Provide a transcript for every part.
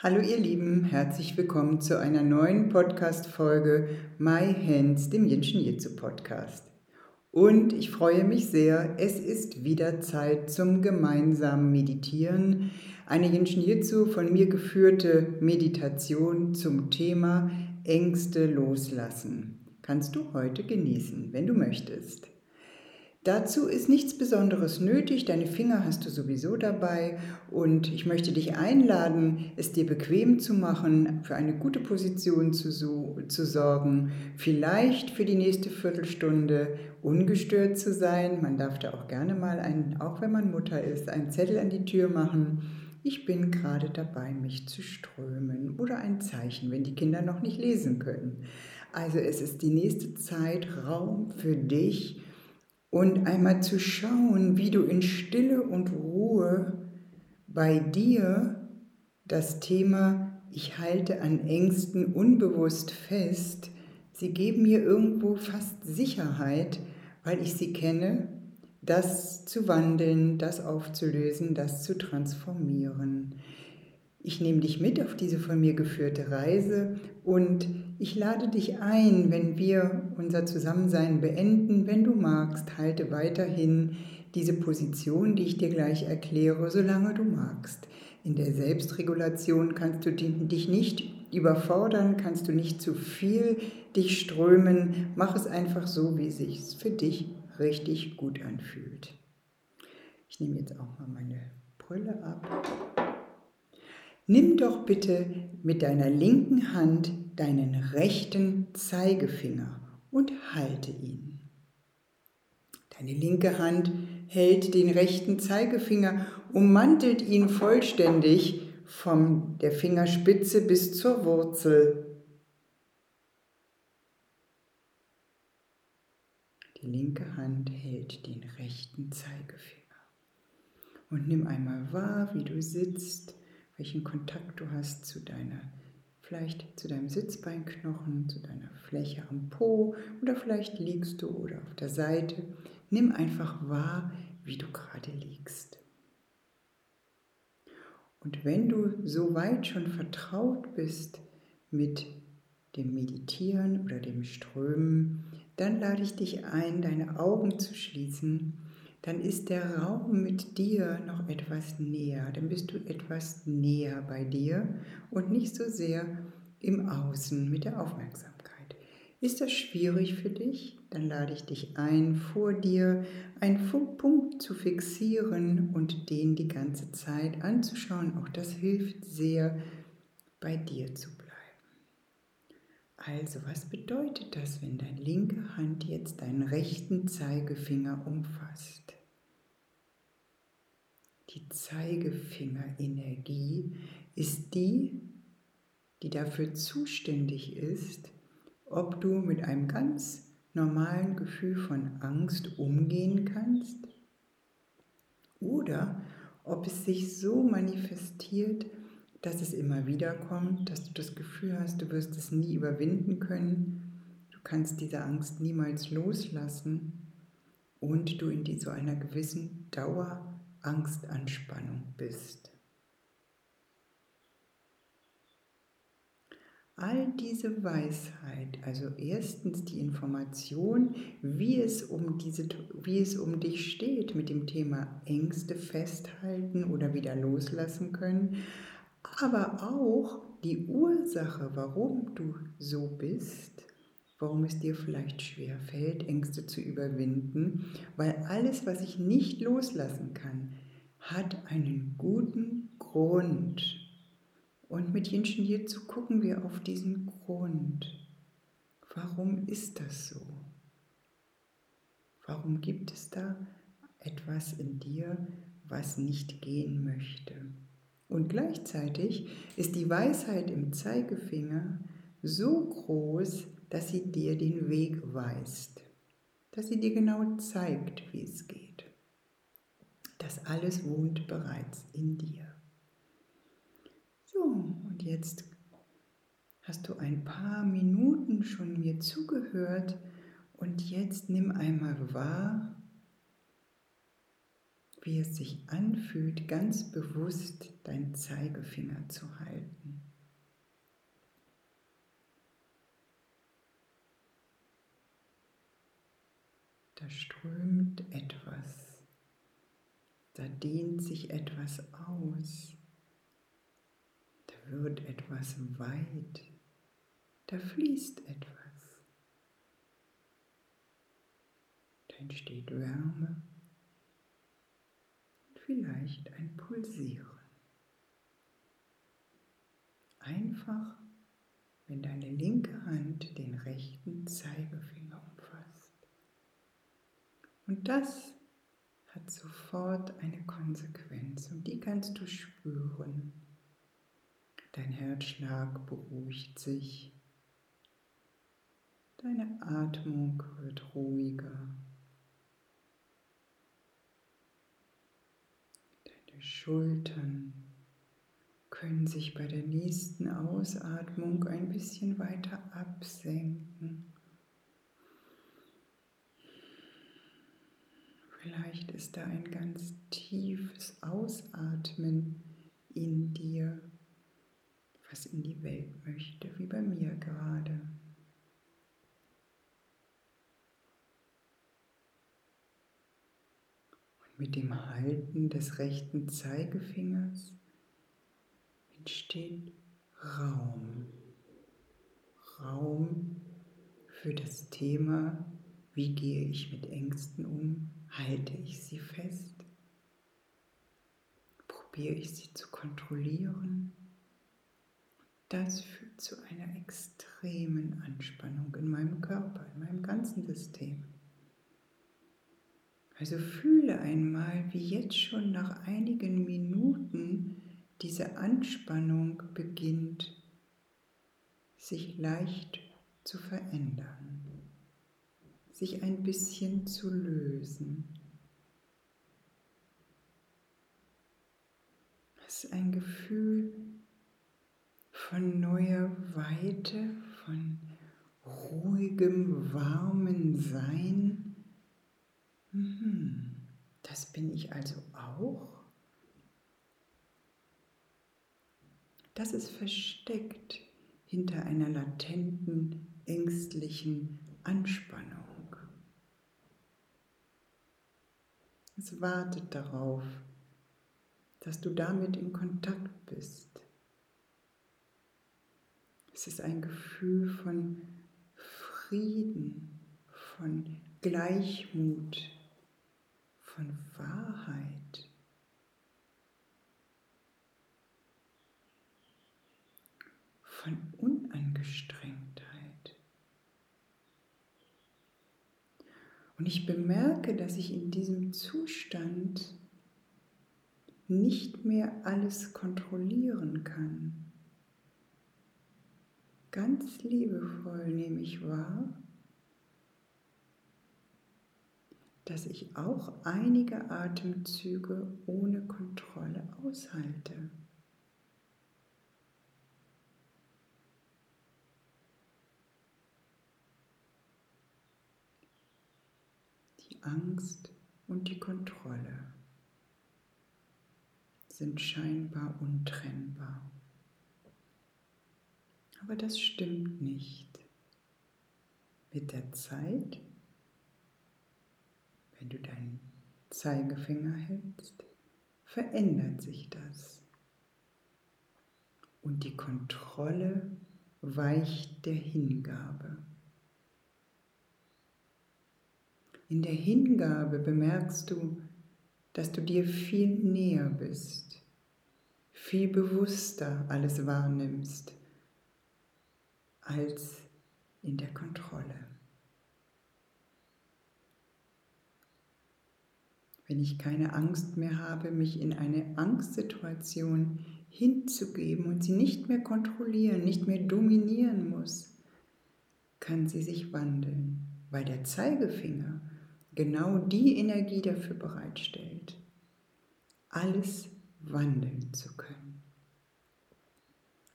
Hallo ihr Lieben, herzlich willkommen zu einer neuen Podcast-Folge My Hands, dem Jinshin Jitsu Podcast. Und ich freue mich sehr, es ist wieder Zeit zum gemeinsamen Meditieren. Eine Jinshin Jitsu von mir geführte Meditation zum Thema Ängste loslassen. Kannst du heute genießen, wenn du möchtest. Dazu ist nichts Besonderes nötig, deine Finger hast du sowieso dabei und ich möchte dich einladen, es dir bequem zu machen, für eine gute Position zu, so, zu sorgen, vielleicht für die nächste Viertelstunde ungestört zu sein. Man darf da auch gerne mal, ein, auch wenn man Mutter ist, einen Zettel an die Tür machen. Ich bin gerade dabei, mich zu strömen oder ein Zeichen, wenn die Kinder noch nicht lesen können. Also es ist die nächste Zeit Raum für dich, und einmal zu schauen, wie du in Stille und Ruhe bei dir das Thema Ich halte an Ängsten unbewusst fest, sie geben mir irgendwo fast Sicherheit, weil ich sie kenne, das zu wandeln, das aufzulösen, das zu transformieren. Ich nehme dich mit auf diese von mir geführte Reise und ich lade dich ein, wenn wir unser Zusammensein beenden, wenn du magst, halte weiterhin diese Position, die ich dir gleich erkläre, solange du magst. In der Selbstregulation kannst du dich nicht überfordern, kannst du nicht zu viel dich strömen. Mach es einfach so, wie es sich für dich richtig gut anfühlt. Ich nehme jetzt auch mal meine Brille ab. Nimm doch bitte mit deiner linken Hand deinen rechten Zeigefinger und halte ihn. Deine linke Hand hält den rechten Zeigefinger, ummantelt ihn vollständig von der Fingerspitze bis zur Wurzel. Die linke Hand hält den rechten Zeigefinger. Und nimm einmal wahr, wie du sitzt welchen Kontakt du hast zu deiner, vielleicht zu deinem Sitzbeinknochen, zu deiner Fläche am Po oder vielleicht liegst du oder auf der Seite. Nimm einfach wahr, wie du gerade liegst. Und wenn du so weit schon vertraut bist mit dem Meditieren oder dem Strömen, dann lade ich dich ein, deine Augen zu schließen dann ist der Raum mit dir noch etwas näher, dann bist du etwas näher bei dir und nicht so sehr im Außen mit der Aufmerksamkeit. Ist das schwierig für dich? Dann lade ich dich ein, vor dir einen Punkt zu fixieren und den die ganze Zeit anzuschauen. Auch das hilft sehr, bei dir zu. Also, was bedeutet das, wenn deine linke Hand jetzt deinen rechten Zeigefinger umfasst? Die Zeigefingerinnergie ist die, die dafür zuständig ist, ob du mit einem ganz normalen Gefühl von Angst umgehen kannst oder ob es sich so manifestiert, dass es immer wieder kommt, dass du das Gefühl hast, du wirst es nie überwinden können, du kannst diese Angst niemals loslassen und du in die, so einer gewissen Dauerangstanspannung bist. All diese Weisheit, also erstens die Information, wie es um, diese, wie es um dich steht mit dem Thema Ängste festhalten oder wieder loslassen können, aber auch die Ursache, warum du so bist, warum es dir vielleicht schwer fällt, Ängste zu überwinden, weil alles, was ich nicht loslassen kann, hat einen guten Grund. Und mit Jinshin Jitsu gucken wir auf diesen Grund. Warum ist das so? Warum gibt es da etwas in dir, was nicht gehen möchte? Und gleichzeitig ist die Weisheit im Zeigefinger so groß, dass sie dir den Weg weist, dass sie dir genau zeigt, wie es geht. Das alles wohnt bereits in dir. So, und jetzt hast du ein paar Minuten schon mir zugehört und jetzt nimm einmal wahr, wie es sich anfühlt, ganz bewusst deinen Zeigefinger zu halten. Da strömt etwas, da dehnt sich etwas aus, da wird etwas weit, da fließt etwas, da entsteht Wärme vielleicht ein Pulsieren. Einfach, wenn deine linke Hand den rechten Zeigefinger umfasst. Und das hat sofort eine Konsequenz und die kannst du spüren. Dein Herzschlag beruhigt sich, deine Atmung wird ruhiger. Schultern können sich bei der nächsten Ausatmung ein bisschen weiter absenken. Vielleicht ist da ein ganz tiefes Ausatmen in dir, was in die Welt möchte, wie bei mir gerade. Mit dem Halten des rechten Zeigefingers entsteht Raum. Raum für das Thema, wie gehe ich mit Ängsten um? Halte ich sie fest? Probiere ich sie zu kontrollieren? Das führt zu einer extremen Anspannung in meinem Körper, in meinem ganzen System. Also fühle einmal, wie jetzt schon nach einigen Minuten diese Anspannung beginnt sich leicht zu verändern, sich ein bisschen zu lösen. Es ist ein Gefühl von neuer Weite, von ruhigem, warmen Sein. Das bin ich also auch. Das ist versteckt hinter einer latenten, ängstlichen Anspannung. Es wartet darauf, dass du damit in Kontakt bist. Es ist ein Gefühl von Frieden, von Gleichmut, von Wahrheit. Von Unangestrengtheit. Und ich bemerke, dass ich in diesem Zustand nicht mehr alles kontrollieren kann. Ganz liebevoll nehme ich wahr, dass ich auch einige Atemzüge ohne Kontrolle aushalte. Die Angst und die Kontrolle sind scheinbar untrennbar. Aber das stimmt nicht. Mit der Zeit wenn du deinen Zeigefinger hältst, verändert sich das. Und die Kontrolle weicht der Hingabe. In der Hingabe bemerkst du, dass du dir viel näher bist, viel bewusster alles wahrnimmst als in der Kontrolle. Wenn ich keine Angst mehr habe, mich in eine Angstsituation hinzugeben und sie nicht mehr kontrollieren, nicht mehr dominieren muss, kann sie sich wandeln, weil der Zeigefinger genau die Energie dafür bereitstellt, alles wandeln zu können,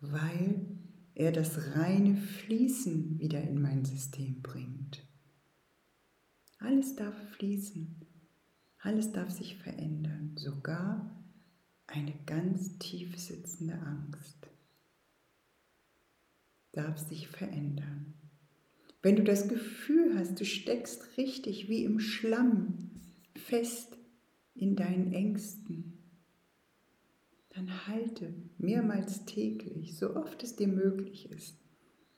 weil er das reine Fließen wieder in mein System bringt. Alles darf fließen, alles darf sich verändern, sogar eine ganz tief sitzende Angst darf sich verändern. Wenn du das Gefühl hast, du steckst richtig wie im Schlamm fest in deinen Ängsten, dann halte mehrmals täglich, so oft es dir möglich ist,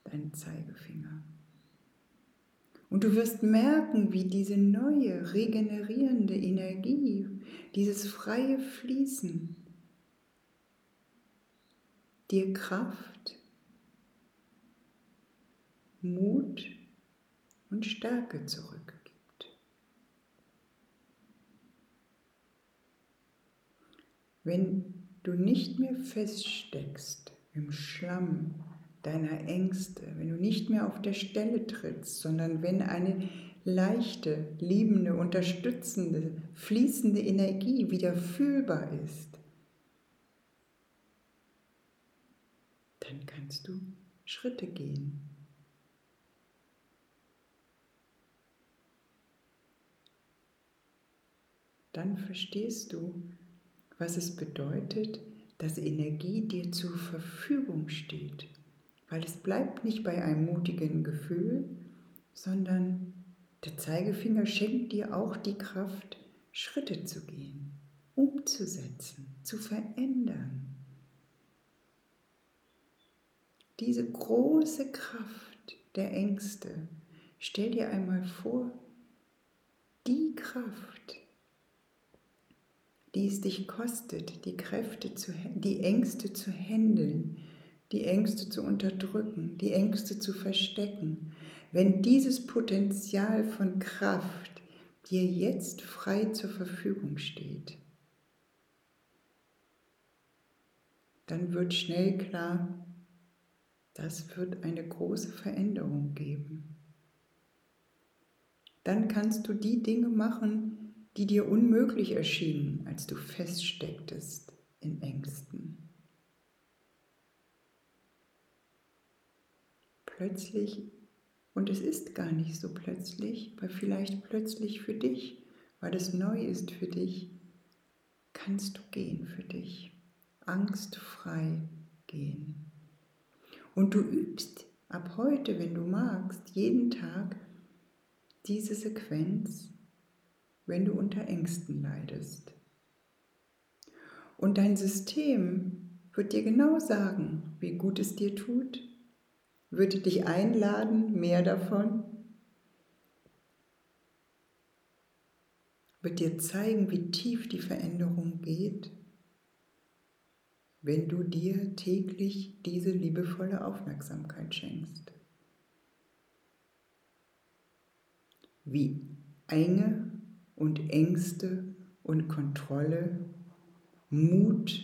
deinen Zeigefinger. Und du wirst merken, wie diese neue, regenerierende Energie, dieses freie Fließen dir Kraft, Mut und Stärke zurückgibt. Wenn du nicht mehr feststeckst im Schlamm deiner Ängste, wenn du nicht mehr auf der Stelle trittst, sondern wenn eine leichte, liebende, unterstützende, fließende Energie wieder fühlbar ist, dann kannst du Schritte gehen. Dann verstehst du, was es bedeutet, dass Energie dir zur Verfügung steht. Weil es bleibt nicht bei einem mutigen Gefühl, sondern der Zeigefinger schenkt dir auch die Kraft, Schritte zu gehen, umzusetzen, zu verändern. Diese große Kraft der Ängste, stell dir einmal vor, die Kraft, die es dich kostet, die Kräfte zu, die Ängste zu handeln, die Ängste zu unterdrücken, die Ängste zu verstecken, wenn dieses Potenzial von Kraft dir jetzt frei zur Verfügung steht, dann wird schnell klar, das wird eine große Veränderung geben. Dann kannst du die Dinge machen, die dir unmöglich erschienen, als du feststecktest in Ängsten. Plötzlich, und es ist gar nicht so plötzlich, weil vielleicht plötzlich für dich, weil es neu ist für dich, kannst du gehen für dich, angstfrei gehen. Und du übst ab heute, wenn du magst, jeden Tag diese Sequenz wenn du unter Ängsten leidest. Und dein System wird dir genau sagen, wie gut es dir tut, würde dich einladen, mehr davon, wird dir zeigen, wie tief die Veränderung geht, wenn du dir täglich diese liebevolle Aufmerksamkeit schenkst. Wie enge und Ängste und Kontrolle, Mut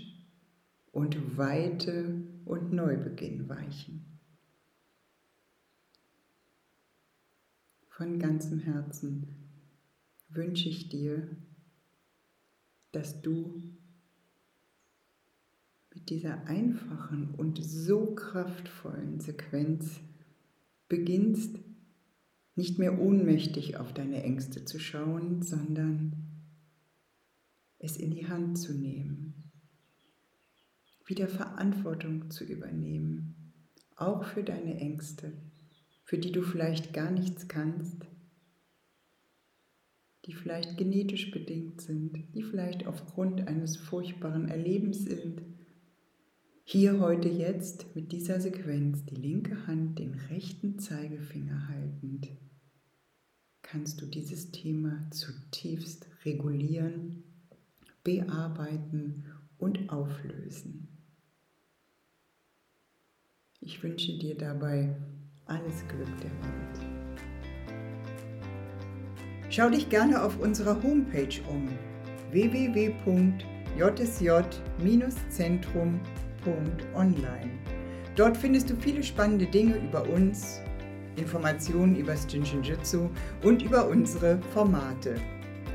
und Weite und Neubeginn weichen. Von ganzem Herzen wünsche ich dir, dass du mit dieser einfachen und so kraftvollen Sequenz beginnst, nicht mehr ohnmächtig auf deine Ängste zu schauen, sondern es in die Hand zu nehmen, wieder Verantwortung zu übernehmen, auch für deine Ängste, für die du vielleicht gar nichts kannst, die vielleicht genetisch bedingt sind, die vielleicht aufgrund eines furchtbaren Erlebens sind. Hier heute jetzt mit dieser Sequenz die linke Hand den rechten Zeigefinger haltend kannst du dieses Thema zutiefst regulieren, bearbeiten und auflösen. Ich wünsche dir dabei alles Glück der Welt. Schau dich gerne auf unserer Homepage um www.myhands.com jsj-zentrum.online. Dort findest du viele spannende Dinge über uns, Informationen über das Jinshinjutsu und über unsere Formate.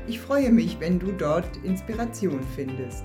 Ich freue mich, wenn du dort Inspiration findest.